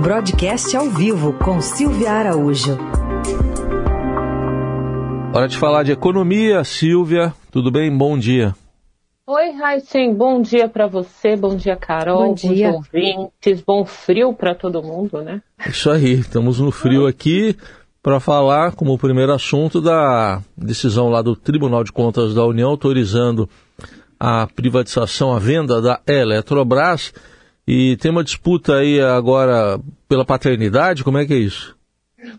Broadcast ao vivo com Silvia Araújo. Hora de falar de economia. Silvia, tudo bem? Bom dia. Oi, Raíssen, bom dia para você, bom dia, Carol, bom dia, bom ouvintes, bom frio para todo mundo, né? Isso aí, estamos no frio aqui para falar como primeiro assunto da decisão lá do Tribunal de Contas da União autorizando a privatização, a venda da Eletrobras e tem uma disputa aí agora pela paternidade, como é que é isso?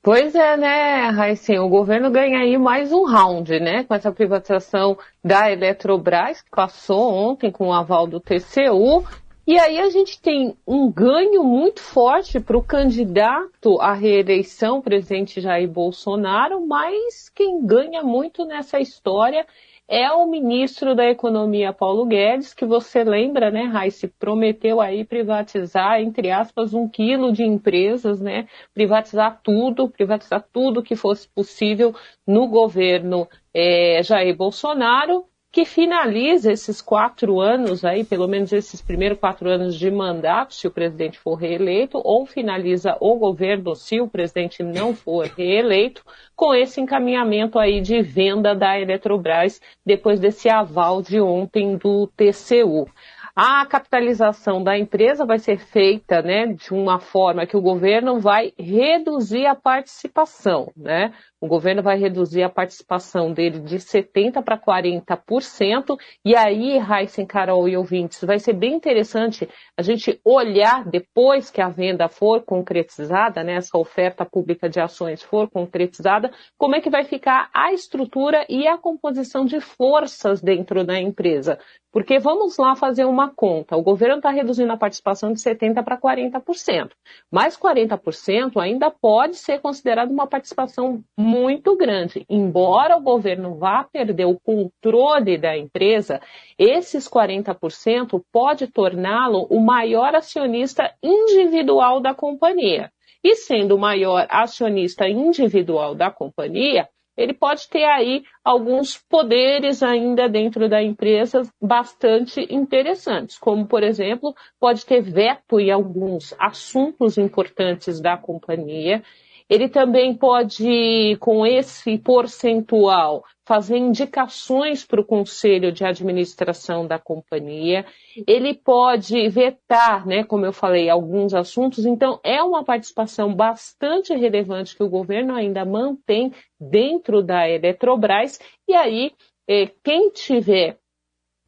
Pois é, né, Raíssen, o governo ganha aí mais um round, né, com essa privatização da Eletrobras, que passou ontem com o aval do TCU, e aí a gente tem um ganho muito forte para o candidato à reeleição, presidente Jair Bolsonaro, mas quem ganha muito nessa história é o ministro da Economia, Paulo Guedes, que você lembra, né, Raíssa, prometeu aí privatizar, entre aspas, um quilo de empresas, né, privatizar tudo, privatizar tudo que fosse possível no governo é, Jair Bolsonaro que finaliza esses quatro anos aí, pelo menos esses primeiros quatro anos de mandato, se o presidente for reeleito, ou finaliza o governo se o presidente não for reeleito, com esse encaminhamento aí de venda da Eletrobras depois desse aval de ontem do TCU. A capitalização da empresa vai ser feita né, de uma forma que o governo vai reduzir a participação. Né? O governo vai reduzir a participação dele de 70% para 40%. E aí, Heisen, Carol e ouvintes, vai ser bem interessante a gente olhar depois que a venda for concretizada, né, essa oferta pública de ações for concretizada, como é que vai ficar a estrutura e a composição de forças dentro da empresa. Porque vamos lá fazer uma conta. O governo está reduzindo a participação de 70% para 40%. Mas 40% ainda pode ser considerado uma participação muito grande. Embora o governo vá perder o controle da empresa, esses 40% pode torná-lo o maior acionista individual da companhia. E sendo o maior acionista individual da companhia, ele pode ter aí alguns poderes ainda dentro da empresa bastante interessantes, como, por exemplo, pode ter veto em alguns assuntos importantes da companhia. Ele também pode, com esse percentual, fazer indicações para o conselho de administração da companhia. Ele pode vetar, né, como eu falei, alguns assuntos. Então, é uma participação bastante relevante que o governo ainda mantém dentro da Eletrobras. E aí, eh, quem tiver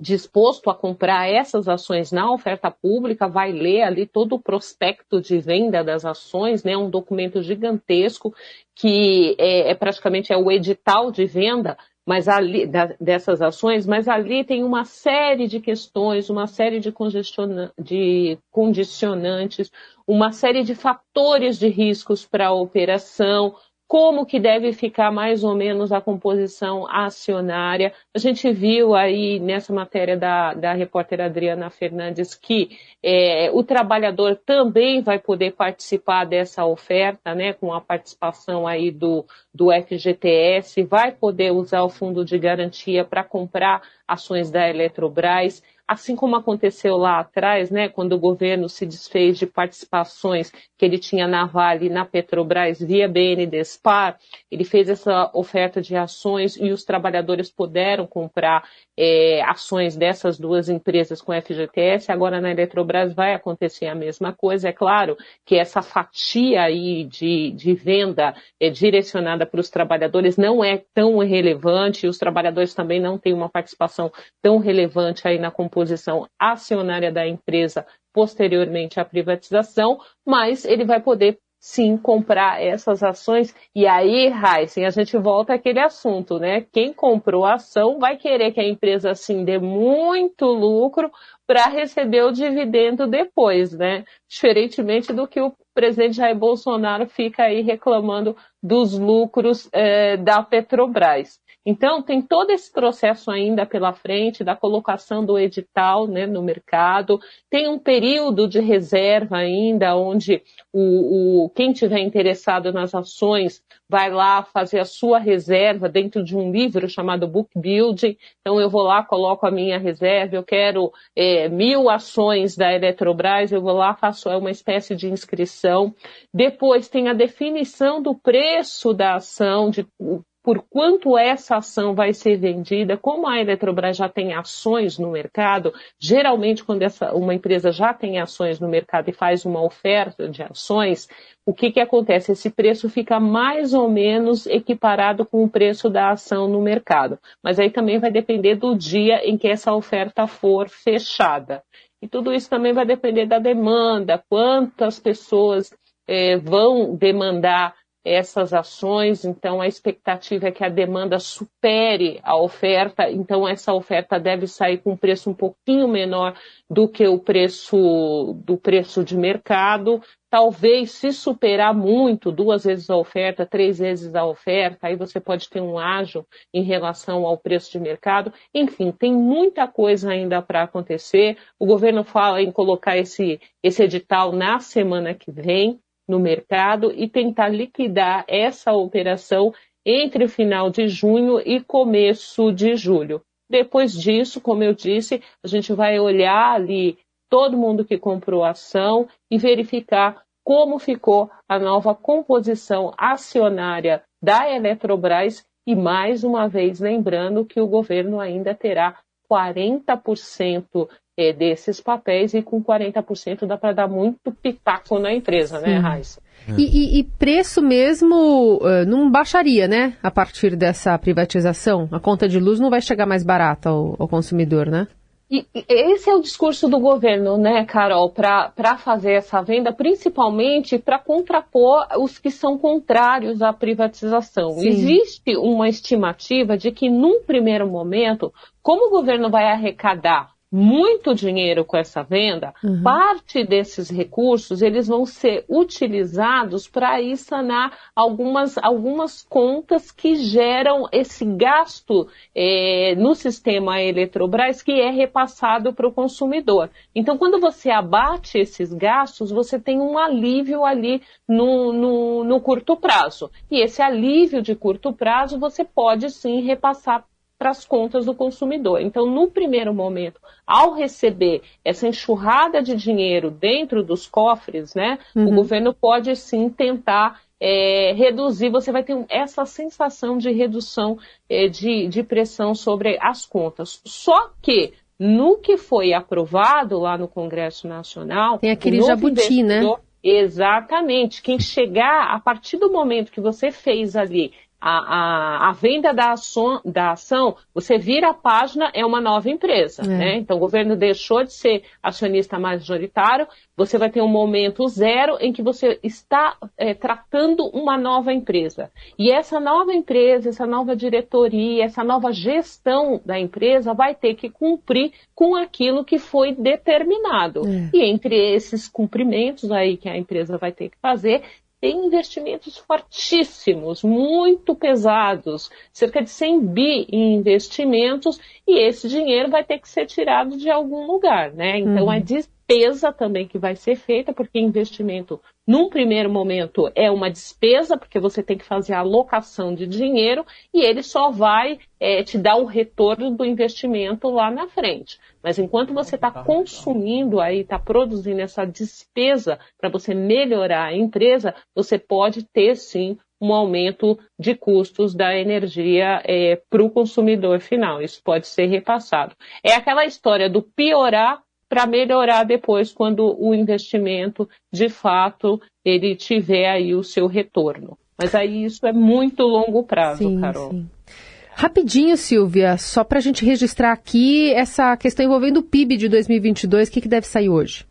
disposto a comprar essas ações na oferta pública vai ler ali todo o prospecto de venda das ações, né, um documento gigantesco que é, é praticamente é o edital de venda mas ali, dessas ações, mas ali tem uma série de questões, uma série de, de condicionantes, uma série de fatores de riscos para a operação, como que deve ficar mais ou menos a composição acionária. A gente viu aí nessa matéria da, da repórter Adriana Fernandes que é, o trabalhador também vai poder participar dessa oferta, né, com a participação aí do, do FGTS, vai poder usar o fundo de garantia para comprar ações da Eletrobras assim como aconteceu lá atrás, né, quando o governo se desfez de participações que ele tinha na Vale e na Petrobras via BNDESPAR, ele fez essa oferta de ações e os trabalhadores puderam comprar é, ações dessas duas empresas com FGTS. Agora na Eletrobras vai acontecer a mesma coisa. É claro que essa fatia aí de, de venda é, direcionada para os trabalhadores não é tão relevante os trabalhadores também não têm uma participação tão relevante aí na composição posição acionária da empresa posteriormente à privatização, mas ele vai poder sim comprar essas ações. E aí, Heisen, a gente volta àquele assunto, né? Quem comprou a ação vai querer que a empresa assim dê muito lucro para receber o dividendo depois, né? Diferentemente do que o presidente Jair Bolsonaro fica aí reclamando dos lucros eh, da Petrobras. Então, tem todo esse processo ainda pela frente da colocação do edital né, no mercado, tem um período de reserva ainda, onde o, o, quem tiver interessado nas ações vai lá fazer a sua reserva dentro de um livro chamado Book Building. Então, eu vou lá, coloco a minha reserva, eu quero é, mil ações da Eletrobras, eu vou lá, faço uma espécie de inscrição. Depois tem a definição do preço da ação, de por quanto essa ação vai ser vendida, como a Eletrobras já tem ações no mercado, geralmente quando essa, uma empresa já tem ações no mercado e faz uma oferta de ações, o que, que acontece? Esse preço fica mais ou menos equiparado com o preço da ação no mercado. Mas aí também vai depender do dia em que essa oferta for fechada. E tudo isso também vai depender da demanda, quantas pessoas eh, vão demandar essas ações, então a expectativa é que a demanda supere a oferta, então essa oferta deve sair com um preço um pouquinho menor do que o preço do preço de mercado. Talvez se superar muito, duas vezes a oferta, três vezes a oferta, aí você pode ter um ágio em relação ao preço de mercado. Enfim, tem muita coisa ainda para acontecer. O governo fala em colocar esse, esse edital na semana que vem no mercado e tentar liquidar essa operação entre o final de junho e começo de julho. Depois disso, como eu disse, a gente vai olhar ali todo mundo que comprou a ação e verificar como ficou a nova composição acionária da Eletrobras e mais uma vez lembrando que o governo ainda terá 40% é, desses papéis e com 40% dá para dar muito pitaco na empresa, né, Raíssa? E, e, e, preço mesmo uh, não baixaria, né? A partir dessa privatização? A conta de luz não vai chegar mais barata ao, ao consumidor, né? E, esse é o discurso do governo, né, Carol, para fazer essa venda, principalmente para contrapor os que são contrários à privatização. Sim. Existe uma estimativa de que, num primeiro momento, como o governo vai arrecadar muito dinheiro com essa venda, uhum. parte desses recursos eles vão ser utilizados para ir sanar algumas, algumas contas que geram esse gasto é, no sistema Eletrobras que é repassado para o consumidor. Então, quando você abate esses gastos, você tem um alívio ali no, no, no curto prazo. E esse alívio de curto prazo você pode sim repassar para as contas do consumidor. Então, no primeiro momento, ao receber essa enxurrada de dinheiro dentro dos cofres, né, uhum. o governo pode sim tentar é, reduzir, você vai ter essa sensação de redução é, de, de pressão sobre as contas. Só que no que foi aprovado lá no Congresso Nacional. Tem aquele jabuti, né? Exatamente. Quem chegar, a partir do momento que você fez ali a, a, a, venda da ação, da ação, você vira a página, é uma nova empresa. É. Né? Então, o governo deixou de ser acionista majoritário, você vai ter um momento zero em que você está é, tratando uma nova empresa. E essa nova empresa, essa nova diretoria, essa nova gestão da empresa vai ter que cumprir com aquilo que foi determinado. É. E entre esses cumprimentos aí que a empresa vai ter que fazer, tem investimentos fortíssimos, muito pesados, cerca de 100 bi em investimentos, e esse dinheiro vai ter que ser tirado de algum lugar, né? Então uhum. é despesa também que vai ser feita, porque investimento, num primeiro momento, é uma despesa, porque você tem que fazer a alocação de dinheiro, e ele só vai é, te dar o retorno do investimento lá na frente. Mas enquanto você está consumindo aí, está produzindo essa despesa para você melhorar a empresa, você pode ter sim um aumento de custos da energia é, para o consumidor final. Isso pode ser repassado. É aquela história do piorar para melhorar depois quando o investimento, de fato, ele tiver aí o seu retorno. Mas aí isso é muito longo prazo, sim, Carol. Sim. Rapidinho, Silvia, só para a gente registrar aqui essa questão envolvendo o PIB de 2022, o que, que deve sair hoje?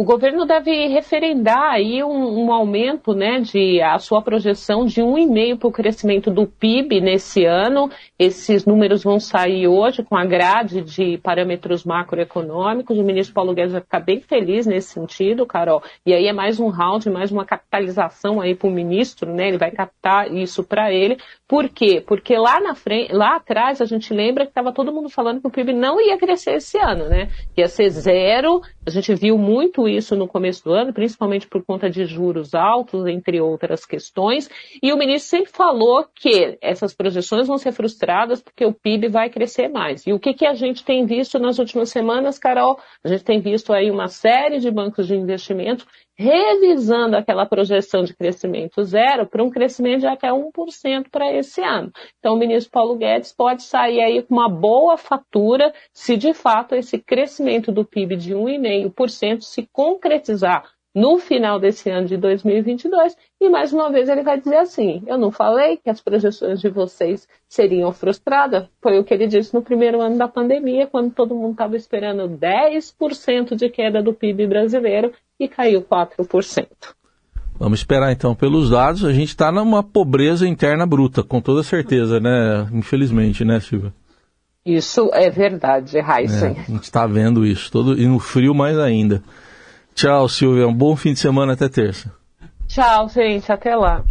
O governo deve referendar aí um, um aumento, né, de a sua projeção de 1,5 para o crescimento do PIB nesse ano. Esses números vão sair hoje com a grade de parâmetros macroeconômicos. O ministro Paulo Guedes vai ficar bem feliz nesse sentido, Carol. E aí é mais um round, mais uma capitalização aí para o ministro, né? Ele vai captar isso para ele. Por quê? Porque lá na frente, lá atrás a gente lembra que estava todo mundo falando que o PIB não ia crescer esse ano, né? Ia ser zero. A gente viu muito isso no começo do ano, principalmente por conta de juros altos, entre outras questões. E o ministro sempre falou que essas projeções vão ser frustradas porque o PIB vai crescer mais. E o que, que a gente tem visto nas últimas semanas, Carol? A gente tem visto aí uma série de bancos de investimento revisando aquela projeção de crescimento zero para um crescimento de até 1% para esse ano. Então, o ministro Paulo Guedes pode sair aí com uma boa fatura se de fato esse crescimento do PIB de 1,5% se concretizar no final desse ano de 2022 e mais uma vez ele vai dizer assim: eu não falei que as projeções de vocês seriam frustradas. Foi o que ele disse no primeiro ano da pandemia, quando todo mundo estava esperando 10% de queda do PIB brasileiro e caiu 4%. Vamos esperar então pelos dados. A gente está numa pobreza interna bruta, com toda certeza, né? Infelizmente, né, Silvia? Isso é verdade, Heisen. É, a gente está vendo isso, todo, e no frio mais ainda. Tchau, Silvia. Um bom fim de semana até terça. Tchau, gente. Até lá.